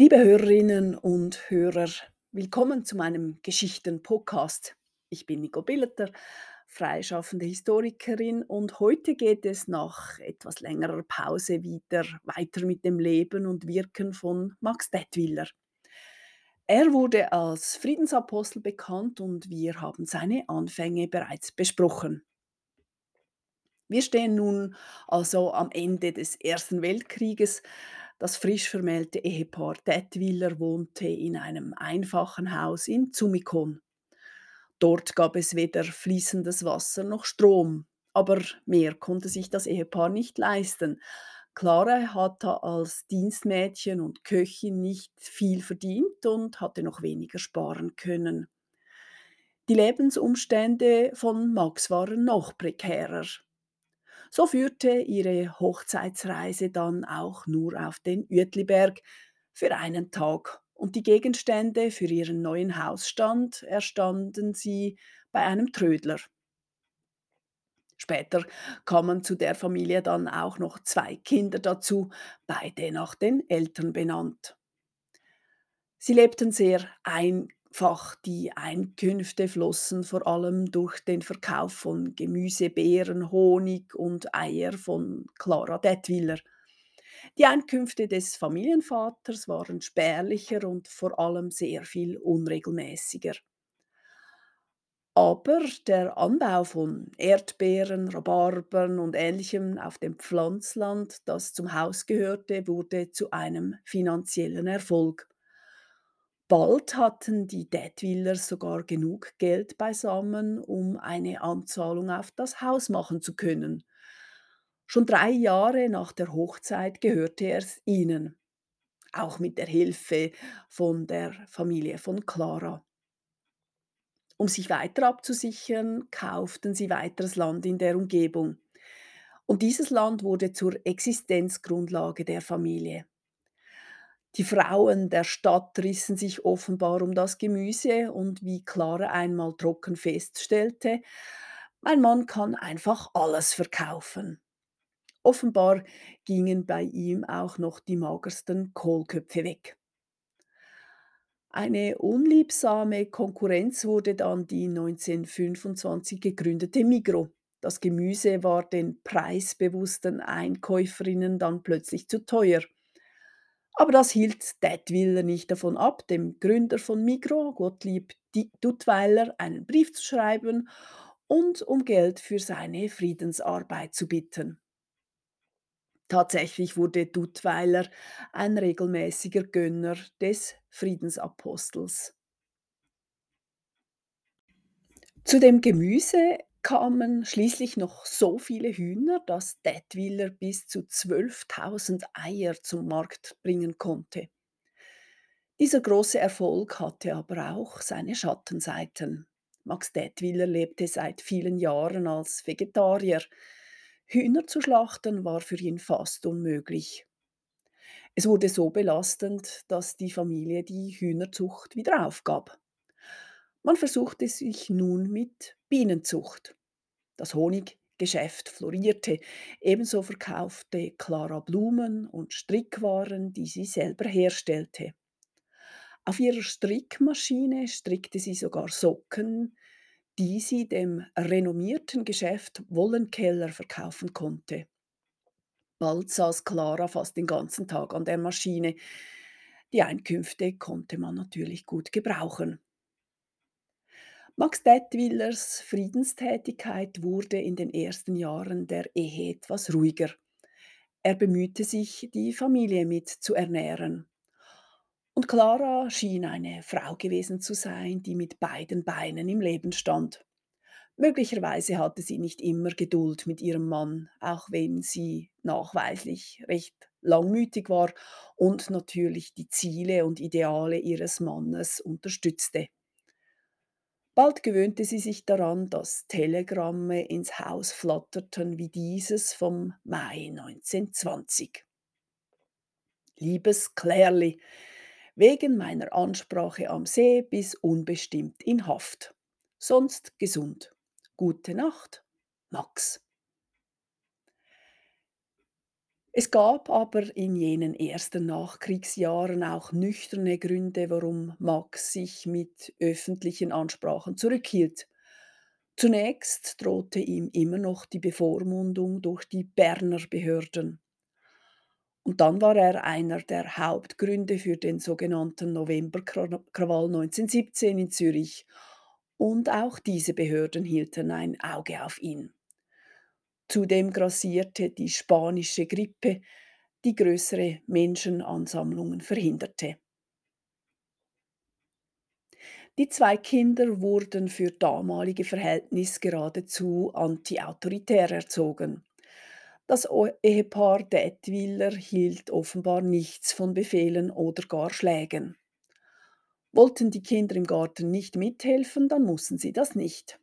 Liebe Hörerinnen und Hörer, willkommen zu meinem Geschichten-Podcast. Ich bin Nico Billeter, freischaffende Historikerin und heute geht es nach etwas längerer Pause wieder weiter mit dem Leben und Wirken von Max Detwiller. Er wurde als Friedensapostel bekannt und wir haben seine Anfänge bereits besprochen. Wir stehen nun also am Ende des Ersten Weltkrieges. Das frisch vermählte Ehepaar Detwiller wohnte in einem einfachen Haus in Zumikon. Dort gab es weder fließendes Wasser noch Strom, aber mehr konnte sich das Ehepaar nicht leisten. Clara hatte als Dienstmädchen und Köchin nicht viel verdient und hatte noch weniger sparen können. Die Lebensumstände von Max waren noch prekärer. So führte ihre Hochzeitsreise dann auch nur auf den Uetliberg für einen Tag und die Gegenstände für ihren neuen Hausstand erstanden sie bei einem Trödler. Später kamen zu der Familie dann auch noch zwei Kinder dazu, beide nach den Eltern benannt. Sie lebten sehr ein Fach die Einkünfte flossen vor allem durch den Verkauf von Gemüse, Beeren, Honig und Eier von Clara Detwiller. Die Einkünfte des Familienvaters waren spärlicher und vor allem sehr viel unregelmäßiger. Aber der Anbau von Erdbeeren, Rhabarbern und Ähnlichem auf dem Pflanzland, das zum Haus gehörte, wurde zu einem finanziellen Erfolg. Bald hatten die Detwillers sogar genug Geld beisammen, um eine Anzahlung auf das Haus machen zu können. Schon drei Jahre nach der Hochzeit gehörte es ihnen, auch mit der Hilfe von der Familie von Clara. Um sich weiter abzusichern, kauften sie weiteres Land in der Umgebung. Und dieses Land wurde zur Existenzgrundlage der Familie. Die Frauen der Stadt rissen sich offenbar um das Gemüse und wie Clara einmal trocken feststellte, mein Mann kann einfach alles verkaufen. Offenbar gingen bei ihm auch noch die magersten Kohlköpfe weg. Eine unliebsame Konkurrenz wurde dann die 1925 gegründete Migro. Das Gemüse war den preisbewussten Einkäuferinnen dann plötzlich zu teuer. Aber das hielt Detwiller nicht davon ab, dem Gründer von Migros, Gottlieb Duttweiler, einen Brief zu schreiben und um Geld für seine Friedensarbeit zu bitten. Tatsächlich wurde Duttweiler ein regelmäßiger Gönner des Friedensapostels. Zu dem Gemüse kamen schließlich noch so viele Hühner, dass Detwiller bis zu 12.000 Eier zum Markt bringen konnte. Dieser große Erfolg hatte aber auch seine Schattenseiten. Max Detwiller lebte seit vielen Jahren als Vegetarier. Hühner zu schlachten war für ihn fast unmöglich. Es wurde so belastend, dass die Familie die Hühnerzucht wieder aufgab. Man versuchte sich nun mit Bienenzucht. Das Honiggeschäft florierte. Ebenso verkaufte Clara Blumen und Strickwaren, die sie selber herstellte. Auf ihrer Strickmaschine strickte sie sogar Socken, die sie dem renommierten Geschäft Wollenkeller verkaufen konnte. Bald saß Clara fast den ganzen Tag an der Maschine. Die Einkünfte konnte man natürlich gut gebrauchen. Max Detwillers Friedenstätigkeit wurde in den ersten Jahren der Ehe etwas ruhiger. Er bemühte sich, die Familie mit zu ernähren. Und Clara schien eine Frau gewesen zu sein, die mit beiden Beinen im Leben stand. Möglicherweise hatte sie nicht immer Geduld mit ihrem Mann, auch wenn sie nachweislich recht langmütig war und natürlich die Ziele und Ideale ihres Mannes unterstützte. Bald gewöhnte sie sich daran, dass Telegramme ins Haus flatterten wie dieses vom Mai 1920. Liebes Klärli, wegen meiner Ansprache am See bis unbestimmt in Haft. Sonst gesund. Gute Nacht, Max. Es gab aber in jenen ersten Nachkriegsjahren auch nüchterne Gründe, warum Max sich mit öffentlichen Ansprachen zurückhielt. Zunächst drohte ihm immer noch die Bevormundung durch die Berner Behörden. Und dann war er einer der Hauptgründe für den sogenannten Novemberkrawall 1917 in Zürich. Und auch diese Behörden hielten ein Auge auf ihn. Zudem grassierte die spanische Grippe, die größere Menschenansammlungen verhinderte. Die zwei Kinder wurden für damalige Verhältnisse geradezu antiautoritär erzogen. Das Ehepaar Detwiller hielt offenbar nichts von Befehlen oder gar Schlägen. Wollten die Kinder im Garten nicht mithelfen, dann mussten sie das nicht.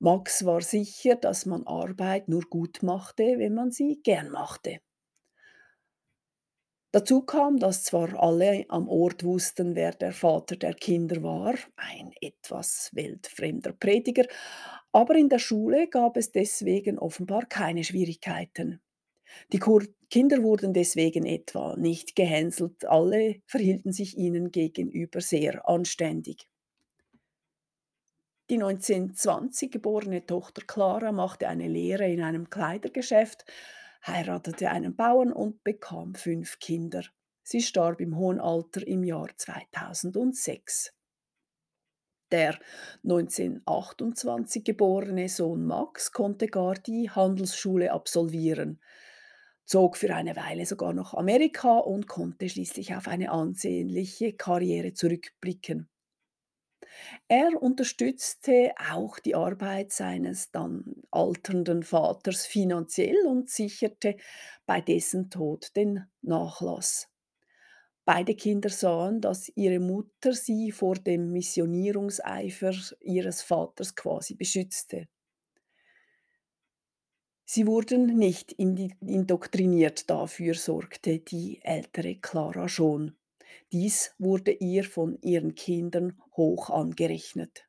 Max war sicher, dass man Arbeit nur gut machte, wenn man sie gern machte. Dazu kam, dass zwar alle am Ort wussten, wer der Vater der Kinder war, ein etwas weltfremder Prediger, aber in der Schule gab es deswegen offenbar keine Schwierigkeiten. Die Kinder wurden deswegen etwa nicht gehänselt, alle verhielten sich ihnen gegenüber sehr anständig. Die 1920 geborene Tochter Clara machte eine Lehre in einem Kleidergeschäft, heiratete einen Bauern und bekam fünf Kinder. Sie starb im hohen Alter im Jahr 2006. Der 1928 geborene Sohn Max konnte gar die Handelsschule absolvieren, zog für eine Weile sogar nach Amerika und konnte schließlich auf eine ansehnliche Karriere zurückblicken. Er unterstützte auch die Arbeit seines dann alternden Vaters finanziell und sicherte bei dessen Tod den Nachlass. Beide Kinder sahen, dass ihre Mutter sie vor dem Missionierungseifer ihres Vaters quasi beschützte. Sie wurden nicht indoktriniert, dafür sorgte die ältere Clara schon. Dies wurde ihr von ihren Kindern hoch angerechnet.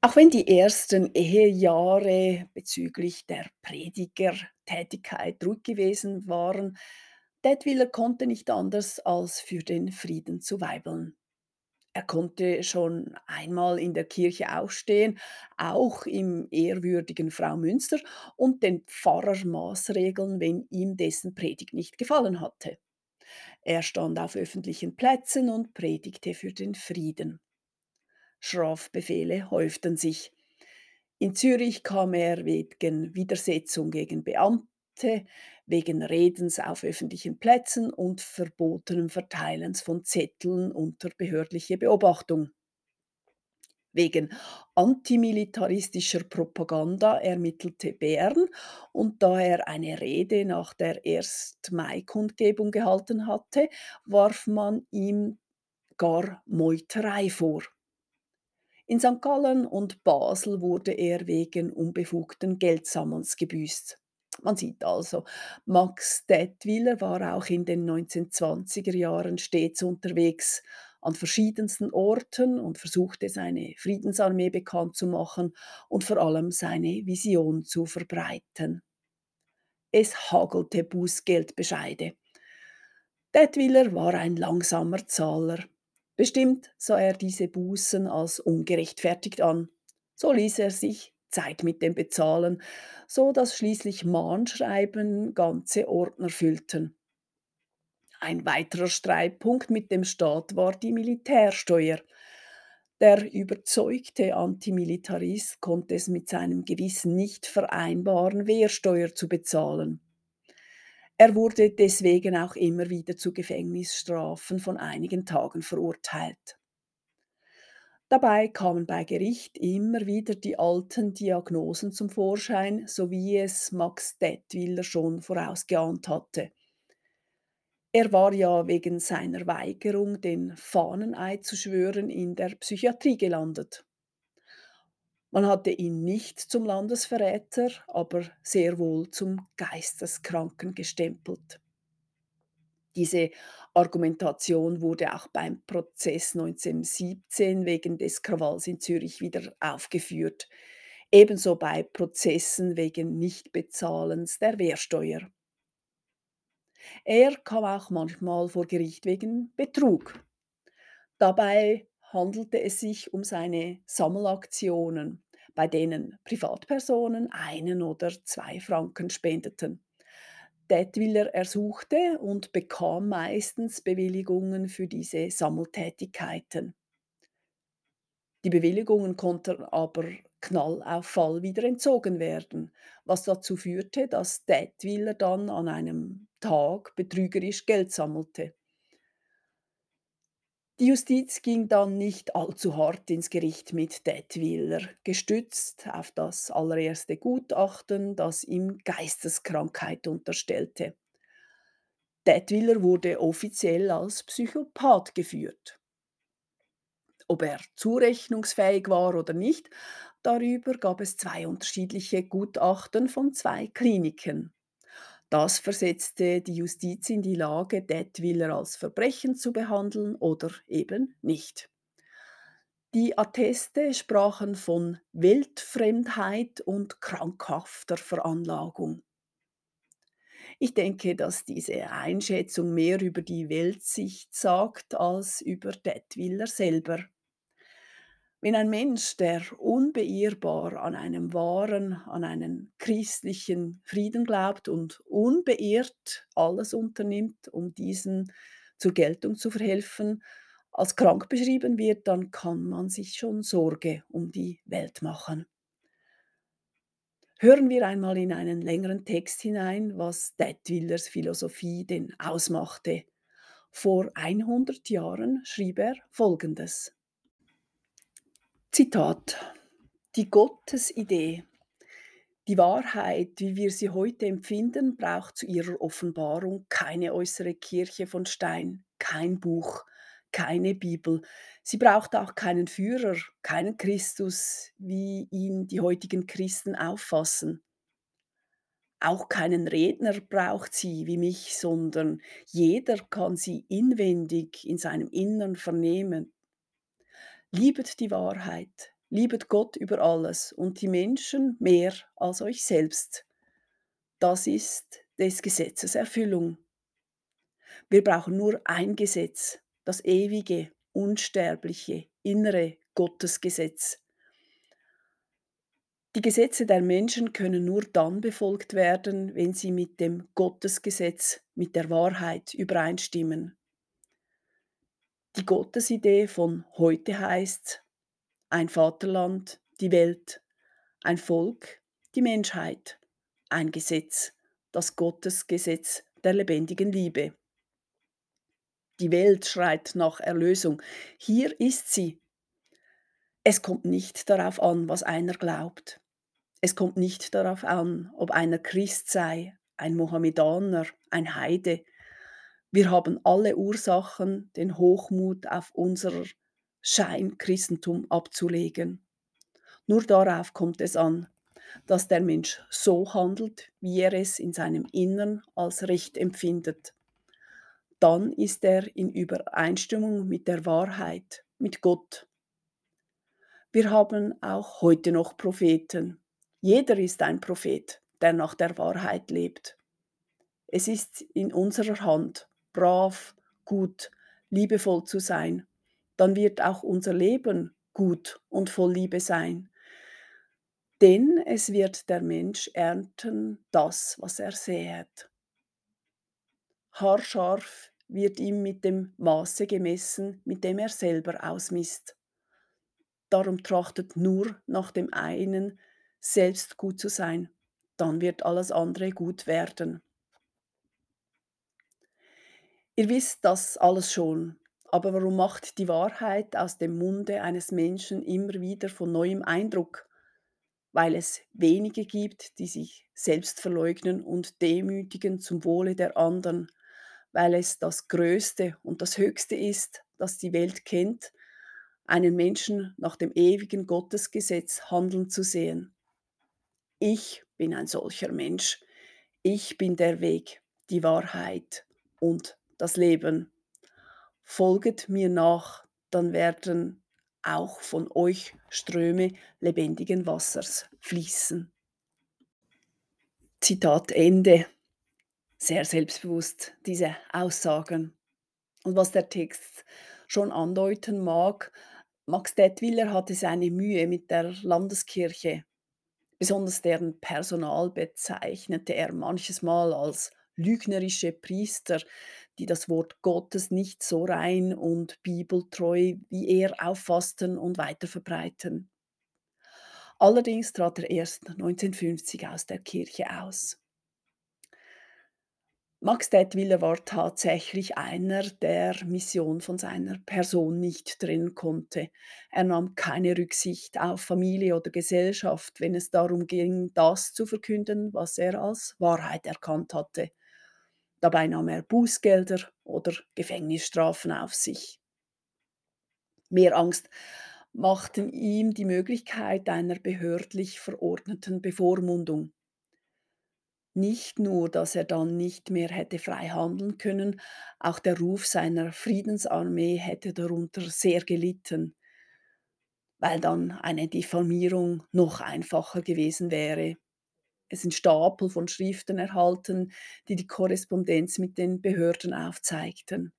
Auch wenn die ersten Ehejahre bezüglich der Predigertätigkeit ruhig gewesen waren, Detwiller konnte nicht anders, als für den Frieden zu weibeln. Er konnte schon einmal in der Kirche aufstehen, auch im ehrwürdigen Frau Münster, und den Pfarrer maßregeln, wenn ihm dessen Predigt nicht gefallen hatte. Er stand auf öffentlichen Plätzen und predigte für den Frieden. Strafbefehle häuften sich. In Zürich kam er wegen Widersetzung gegen Beamte, wegen Redens auf öffentlichen Plätzen und verbotenem Verteilens von Zetteln unter behördliche Beobachtung. Wegen antimilitaristischer Propaganda ermittelte Bern und da er eine Rede nach der Erst-Mai-Kundgebung gehalten hatte, warf man ihm gar Meuterei vor. In St. Gallen und Basel wurde er wegen unbefugten Geldsammelns gebüßt. Man sieht also, Max Detwiller war auch in den 1920er Jahren stets unterwegs an verschiedensten Orten und versuchte seine Friedensarmee bekannt zu machen und vor allem seine Vision zu verbreiten. Es hagelte Bußgeldbescheide. Detwiller war ein langsamer Zahler. Bestimmt sah er diese Bußen als ungerechtfertigt an. So ließ er sich Zeit mit dem Bezahlen, so dass schließlich Mahnschreiben ganze Ordner füllten. Ein weiterer Streitpunkt mit dem Staat war die Militärsteuer. Der überzeugte Antimilitarist konnte es mit seinem Gewissen nicht vereinbaren, Wehrsteuer zu bezahlen. Er wurde deswegen auch immer wieder zu Gefängnisstrafen von einigen Tagen verurteilt. Dabei kamen bei Gericht immer wieder die alten Diagnosen zum Vorschein, so wie es Max Detwiller schon vorausgeahnt hatte. Er war ja wegen seiner Weigerung, den Fahneneid zu schwören, in der Psychiatrie gelandet. Man hatte ihn nicht zum Landesverräter, aber sehr wohl zum Geisteskranken gestempelt. Diese Argumentation wurde auch beim Prozess 1917 wegen des Krawalls in Zürich wieder aufgeführt. ebenso bei Prozessen wegen Nichtbezahlens der Wehrsteuer. Er kam auch manchmal vor Gericht wegen Betrug. Dabei handelte es sich um seine Sammelaktionen, bei denen Privatpersonen einen oder zwei Franken spendeten. Detwiller ersuchte und bekam meistens Bewilligungen für diese Sammeltätigkeiten. Die Bewilligungen konnten aber Knall auf Fall wieder entzogen werden, was dazu führte, dass Detwiller dann an einem Tag betrügerisch Geld sammelte. Die Justiz ging dann nicht allzu hart ins Gericht mit Detwiller, gestützt auf das allererste Gutachten, das ihm Geisteskrankheit unterstellte. Detwiller wurde offiziell als Psychopath geführt. Ob er zurechnungsfähig war oder nicht, darüber gab es zwei unterschiedliche Gutachten von zwei Kliniken. Das versetzte die Justiz in die Lage, Detwiller als Verbrechen zu behandeln oder eben nicht. Die Atteste sprachen von Weltfremdheit und krankhafter Veranlagung. Ich denke, dass diese Einschätzung mehr über die Weltsicht sagt als über Detwiller selber. Wenn ein Mensch, der unbeirrbar an einem wahren, an einen christlichen Frieden glaubt und unbeirrt alles unternimmt, um diesen zur Geltung zu verhelfen, als krank beschrieben wird, dann kann man sich schon Sorge um die Welt machen. Hören wir einmal in einen längeren Text hinein, was Detwillers Philosophie denn ausmachte. Vor 100 Jahren schrieb er Folgendes. Zitat: Die Gottesidee, die Wahrheit, wie wir sie heute empfinden, braucht zu ihrer Offenbarung keine äußere Kirche von Stein, kein Buch, keine Bibel. Sie braucht auch keinen Führer, keinen Christus, wie ihn die heutigen Christen auffassen. Auch keinen Redner braucht sie wie mich, sondern jeder kann sie inwendig in seinem Innern vernehmen. Liebet die Wahrheit, liebet Gott über alles und die Menschen mehr als euch selbst. Das ist des Gesetzes Erfüllung. Wir brauchen nur ein Gesetz, das ewige, unsterbliche, innere Gottesgesetz. Die Gesetze der Menschen können nur dann befolgt werden, wenn sie mit dem Gottesgesetz, mit der Wahrheit übereinstimmen. Die Gottesidee von heute heißt ein Vaterland, die Welt, ein Volk, die Menschheit, ein Gesetz, das Gottesgesetz der lebendigen Liebe. Die Welt schreit nach Erlösung. Hier ist sie. Es kommt nicht darauf an, was einer glaubt. Es kommt nicht darauf an, ob einer Christ sei, ein Mohammedaner, ein Heide, wir haben alle Ursachen, den Hochmut auf unser Scheinchristentum abzulegen. Nur darauf kommt es an, dass der Mensch so handelt, wie er es in seinem Innern als recht empfindet. Dann ist er in Übereinstimmung mit der Wahrheit, mit Gott. Wir haben auch heute noch Propheten. Jeder ist ein Prophet, der nach der Wahrheit lebt. Es ist in unserer Hand, brav, gut, liebevoll zu sein, dann wird auch unser Leben gut und voll Liebe sein. Denn es wird der Mensch ernten das, was er säet. Haarscharf wird ihm mit dem Maße gemessen, mit dem er selber ausmisst. Darum trachtet nur nach dem einen, selbst gut zu sein, dann wird alles andere gut werden. Ihr wisst das alles schon, aber warum macht die Wahrheit aus dem Munde eines Menschen immer wieder von neuem Eindruck? Weil es wenige gibt, die sich selbst verleugnen und demütigen zum Wohle der anderen, weil es das Größte und das Höchste ist, das die Welt kennt, einen Menschen nach dem ewigen Gottesgesetz handeln zu sehen. Ich bin ein solcher Mensch. Ich bin der Weg, die Wahrheit und das Leben. Folget mir nach, dann werden auch von euch Ströme lebendigen Wassers fließen. Zitat Ende. Sehr selbstbewusst, diese Aussagen. Und was der Text schon andeuten mag, Max Detwiller hatte seine Mühe mit der Landeskirche. Besonders deren Personal bezeichnete er manches Mal als lügnerische Priester, die das Wort Gottes nicht so rein und bibeltreu wie er auffassten und weiterverbreiten. Allerdings trat er erst 1950 aus der Kirche aus. Max Detwiller war tatsächlich einer, der Mission von seiner Person nicht trennen konnte. Er nahm keine Rücksicht auf Familie oder Gesellschaft, wenn es darum ging, das zu verkünden, was er als Wahrheit erkannt hatte. Dabei nahm er Bußgelder oder Gefängnisstrafen auf sich. Mehr Angst machten ihm die Möglichkeit einer behördlich verordneten Bevormundung. Nicht nur, dass er dann nicht mehr hätte frei handeln können, auch der Ruf seiner Friedensarmee hätte darunter sehr gelitten, weil dann eine Diffamierung noch einfacher gewesen wäre. Es sind Stapel von Schriften erhalten, die die Korrespondenz mit den Behörden aufzeigten.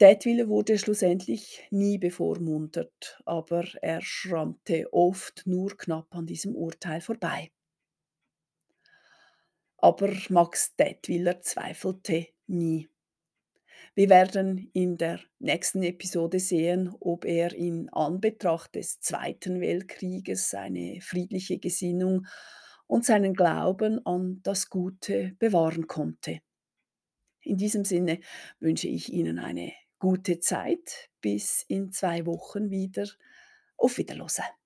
Detwiller wurde schlussendlich nie bevormundet, aber er schrammte oft nur knapp an diesem Urteil vorbei. Aber Max Detwiller zweifelte nie. Wir werden in der nächsten Episode sehen, ob er in Anbetracht des Zweiten Weltkrieges seine friedliche Gesinnung und seinen Glauben an das Gute bewahren konnte. In diesem Sinne wünsche ich Ihnen eine gute Zeit. Bis in zwei Wochen wieder. Auf Wiederhören.